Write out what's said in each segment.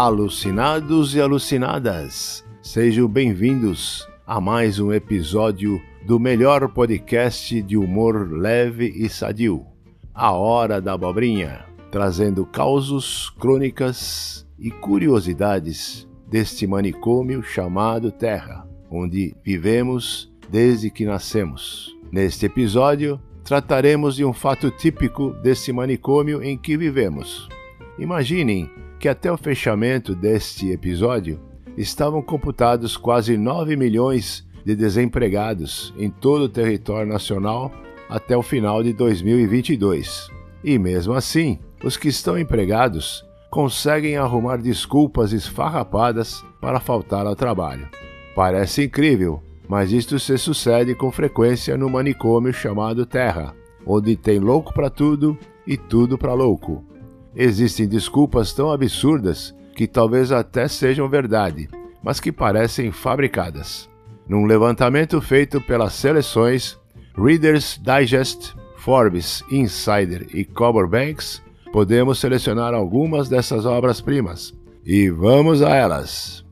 Alucinados e alucinadas, sejam bem-vindos a mais um episódio do melhor podcast de humor leve e sadio, A Hora da Abobrinha, trazendo causos, crônicas e curiosidades deste manicômio chamado Terra, onde vivemos desde que nascemos. Neste episódio, trataremos de um fato típico desse manicômio em que vivemos. Imaginem que até o fechamento deste episódio estavam computados quase 9 milhões de desempregados em todo o território nacional até o final de 2022. E mesmo assim, os que estão empregados conseguem arrumar desculpas esfarrapadas para faltar ao trabalho. Parece incrível, mas isto se sucede com frequência no manicômio chamado Terra, onde tem louco para tudo e tudo para louco. Existem desculpas tão absurdas que talvez até sejam verdade, mas que parecem fabricadas. Num levantamento feito pelas seleções Reader's Digest, Forbes, Insider e Cobor Banks, podemos selecionar algumas dessas obras-primas. E vamos a elas!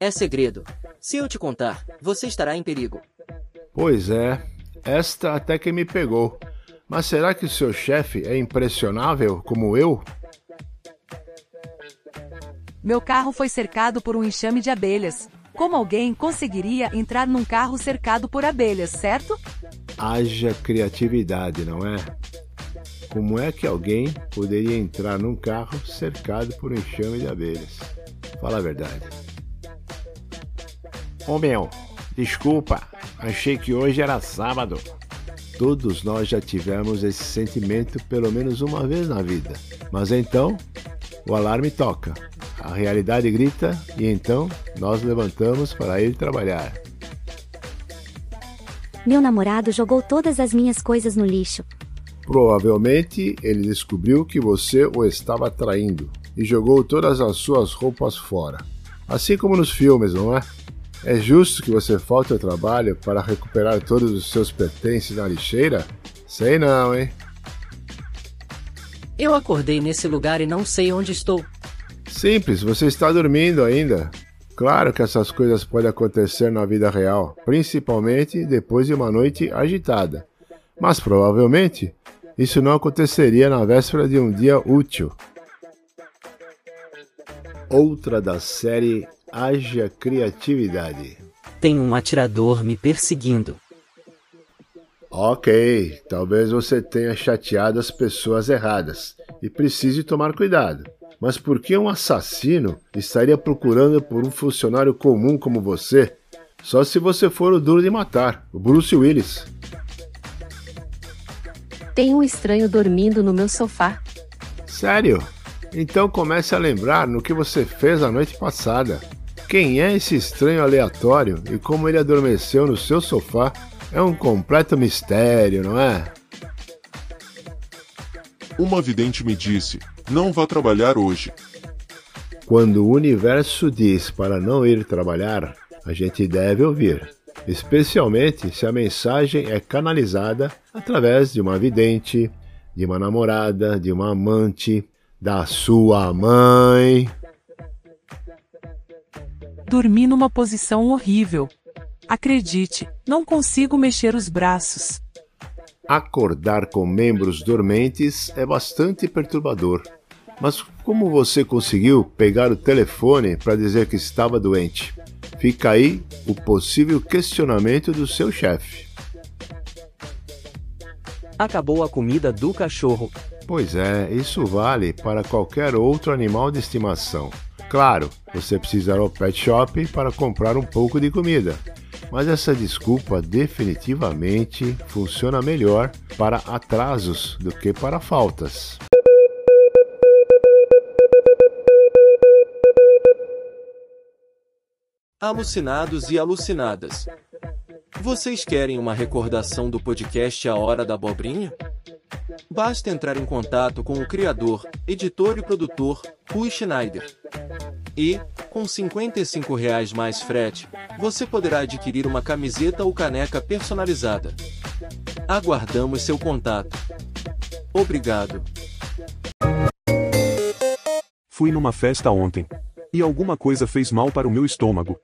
É segredo. Se eu te contar, você estará em perigo. Pois é, esta até que me pegou. Mas será que o seu chefe é impressionável como eu? Meu carro foi cercado por um enxame de abelhas. Como alguém conseguiria entrar num carro cercado por abelhas, certo? Haja criatividade, não é? Como é que alguém poderia entrar num carro cercado por um enxame de abelhas? Fala a verdade. Ô meu, desculpa, achei que hoje era sábado. Todos nós já tivemos esse sentimento pelo menos uma vez na vida. Mas então, o alarme toca, a realidade grita e então nós levantamos para ir trabalhar. Meu namorado jogou todas as minhas coisas no lixo. Provavelmente ele descobriu que você o estava traindo e jogou todas as suas roupas fora. Assim como nos filmes, não é? É justo que você falte ao trabalho para recuperar todos os seus pertences na lixeira? Sei não, hein? Eu acordei nesse lugar e não sei onde estou. Simples, você está dormindo ainda. Claro que essas coisas podem acontecer na vida real, principalmente depois de uma noite agitada. Mas provavelmente isso não aconteceria na véspera de um dia útil. Outra da série haja criatividade. Tem um atirador me perseguindo. Ok, talvez você tenha chateado as pessoas erradas e precise tomar cuidado. Mas por que um assassino estaria procurando por um funcionário comum como você? Só se você for o duro de matar, o Bruce Willis. Tem um estranho dormindo no meu sofá. Sério? Então comece a lembrar no que você fez a noite passada. Quem é esse estranho aleatório e como ele adormeceu no seu sofá é um completo mistério, não é? Uma vidente me disse: não vá trabalhar hoje. Quando o universo diz para não ir trabalhar, a gente deve ouvir, especialmente se a mensagem é canalizada através de uma vidente, de uma namorada, de uma amante, da sua mãe. Dormi numa posição horrível. Acredite, não consigo mexer os braços. Acordar com membros dormentes é bastante perturbador. Mas como você conseguiu pegar o telefone para dizer que estava doente? Fica aí o possível questionamento do seu chefe. Acabou a comida do cachorro. Pois é, isso vale para qualquer outro animal de estimação. Claro, você precisará ao pet shop para comprar um pouco de comida, mas essa desculpa definitivamente funciona melhor para atrasos do que para faltas. Alucinados e alucinadas. Vocês querem uma recordação do podcast A Hora da Abobrinha? Basta entrar em contato com o criador, editor e produtor, Rui Schneider. E, com 55 reais mais frete, você poderá adquirir uma camiseta ou caneca personalizada. Aguardamos seu contato. Obrigado. Fui numa festa ontem. E alguma coisa fez mal para o meu estômago.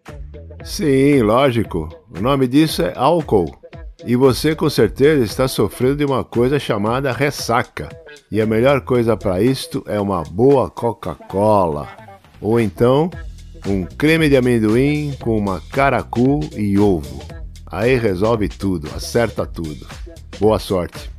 Sim, lógico. O nome disso é álcool. E você com certeza está sofrendo de uma coisa chamada ressaca. E a melhor coisa para isto é uma boa Coca-Cola. Ou então, um creme de amendoim com uma caracu e ovo. Aí resolve tudo, acerta tudo. Boa sorte.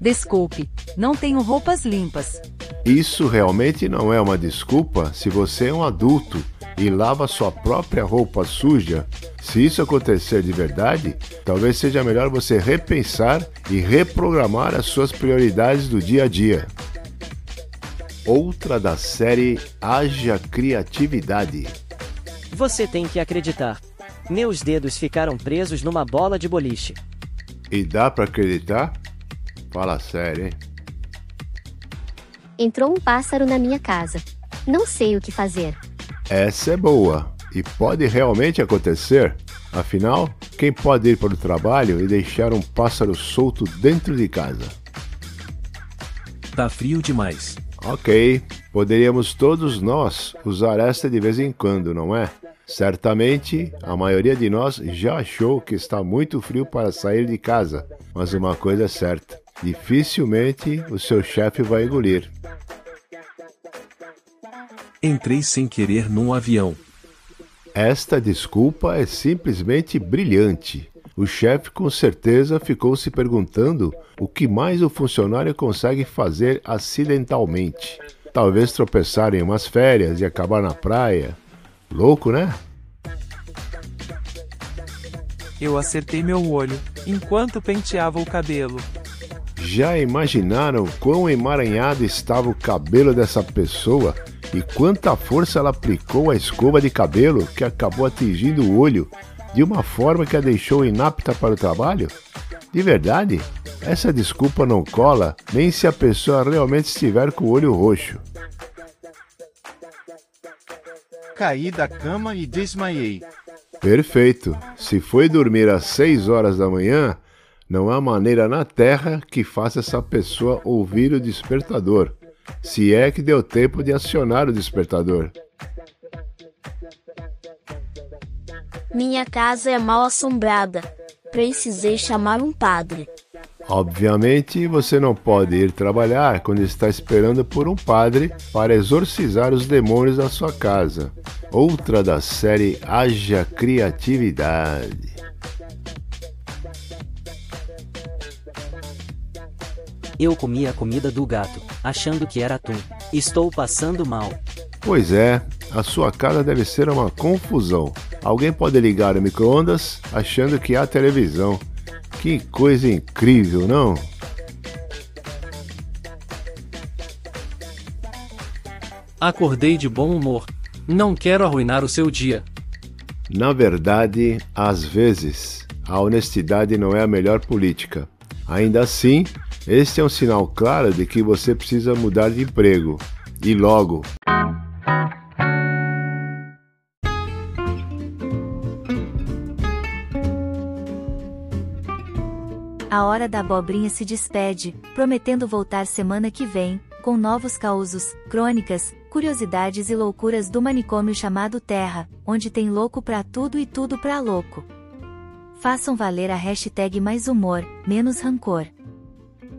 Desculpe, não tenho roupas limpas. Isso realmente não é uma desculpa se você é um adulto e lava sua própria roupa suja. Se isso acontecer de verdade, talvez seja melhor você repensar e reprogramar as suas prioridades do dia a dia. Outra da série Haja Criatividade. Você tem que acreditar. Meus dedos ficaram presos numa bola de boliche. E dá para acreditar? Fala sério, hein? Entrou um pássaro na minha casa. Não sei o que fazer. Essa é boa e pode realmente acontecer. Afinal, quem pode ir para o trabalho e deixar um pássaro solto dentro de casa? Tá frio demais. Ok, poderíamos todos nós usar esta de vez em quando, não é? Certamente, a maioria de nós já achou que está muito frio para sair de casa, mas uma coisa é certa: dificilmente o seu chefe vai engolir. Entrei sem querer num avião. Esta desculpa é simplesmente brilhante. O chefe com certeza ficou se perguntando o que mais o funcionário consegue fazer acidentalmente. Talvez tropeçar em umas férias e acabar na praia. Louco, né? Eu acertei meu olho enquanto penteava o cabelo. Já imaginaram quão emaranhado estava o cabelo dessa pessoa e quanta força ela aplicou à escova de cabelo que acabou atingindo o olho de uma forma que a deixou inapta para o trabalho? De verdade, essa desculpa não cola nem se a pessoa realmente estiver com o olho roxo. Caí da cama e desmaiei. Perfeito. Se foi dormir às 6 horas da manhã, não há maneira na Terra que faça essa pessoa ouvir o despertador. Se é que deu tempo de acionar o despertador. Minha casa é mal assombrada. Precisei chamar um padre. Obviamente, você não pode ir trabalhar quando está esperando por um padre para exorcizar os demônios da sua casa. Outra da série Haja Criatividade. Eu comi a comida do gato, achando que era atum. Estou passando mal. Pois é, a sua casa deve ser uma confusão. Alguém pode ligar o micro-ondas achando que há televisão. Que coisa incrível, não? Acordei de bom humor. Não quero arruinar o seu dia. Na verdade, às vezes, a honestidade não é a melhor política. Ainda assim, este é um sinal claro de que você precisa mudar de emprego. E logo. Hora da abobrinha se despede, prometendo voltar semana que vem, com novos causos, crônicas, curiosidades e loucuras do manicômio chamado Terra, onde tem louco pra tudo e tudo pra louco. Façam valer a hashtag mais humor, menos rancor.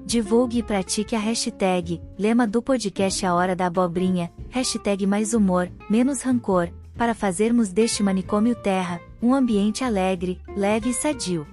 Divulgue e pratique a hashtag, lema do podcast A Hora da Abobrinha, hashtag mais humor, menos rancor, para fazermos deste manicômio Terra, um ambiente alegre, leve e sadio.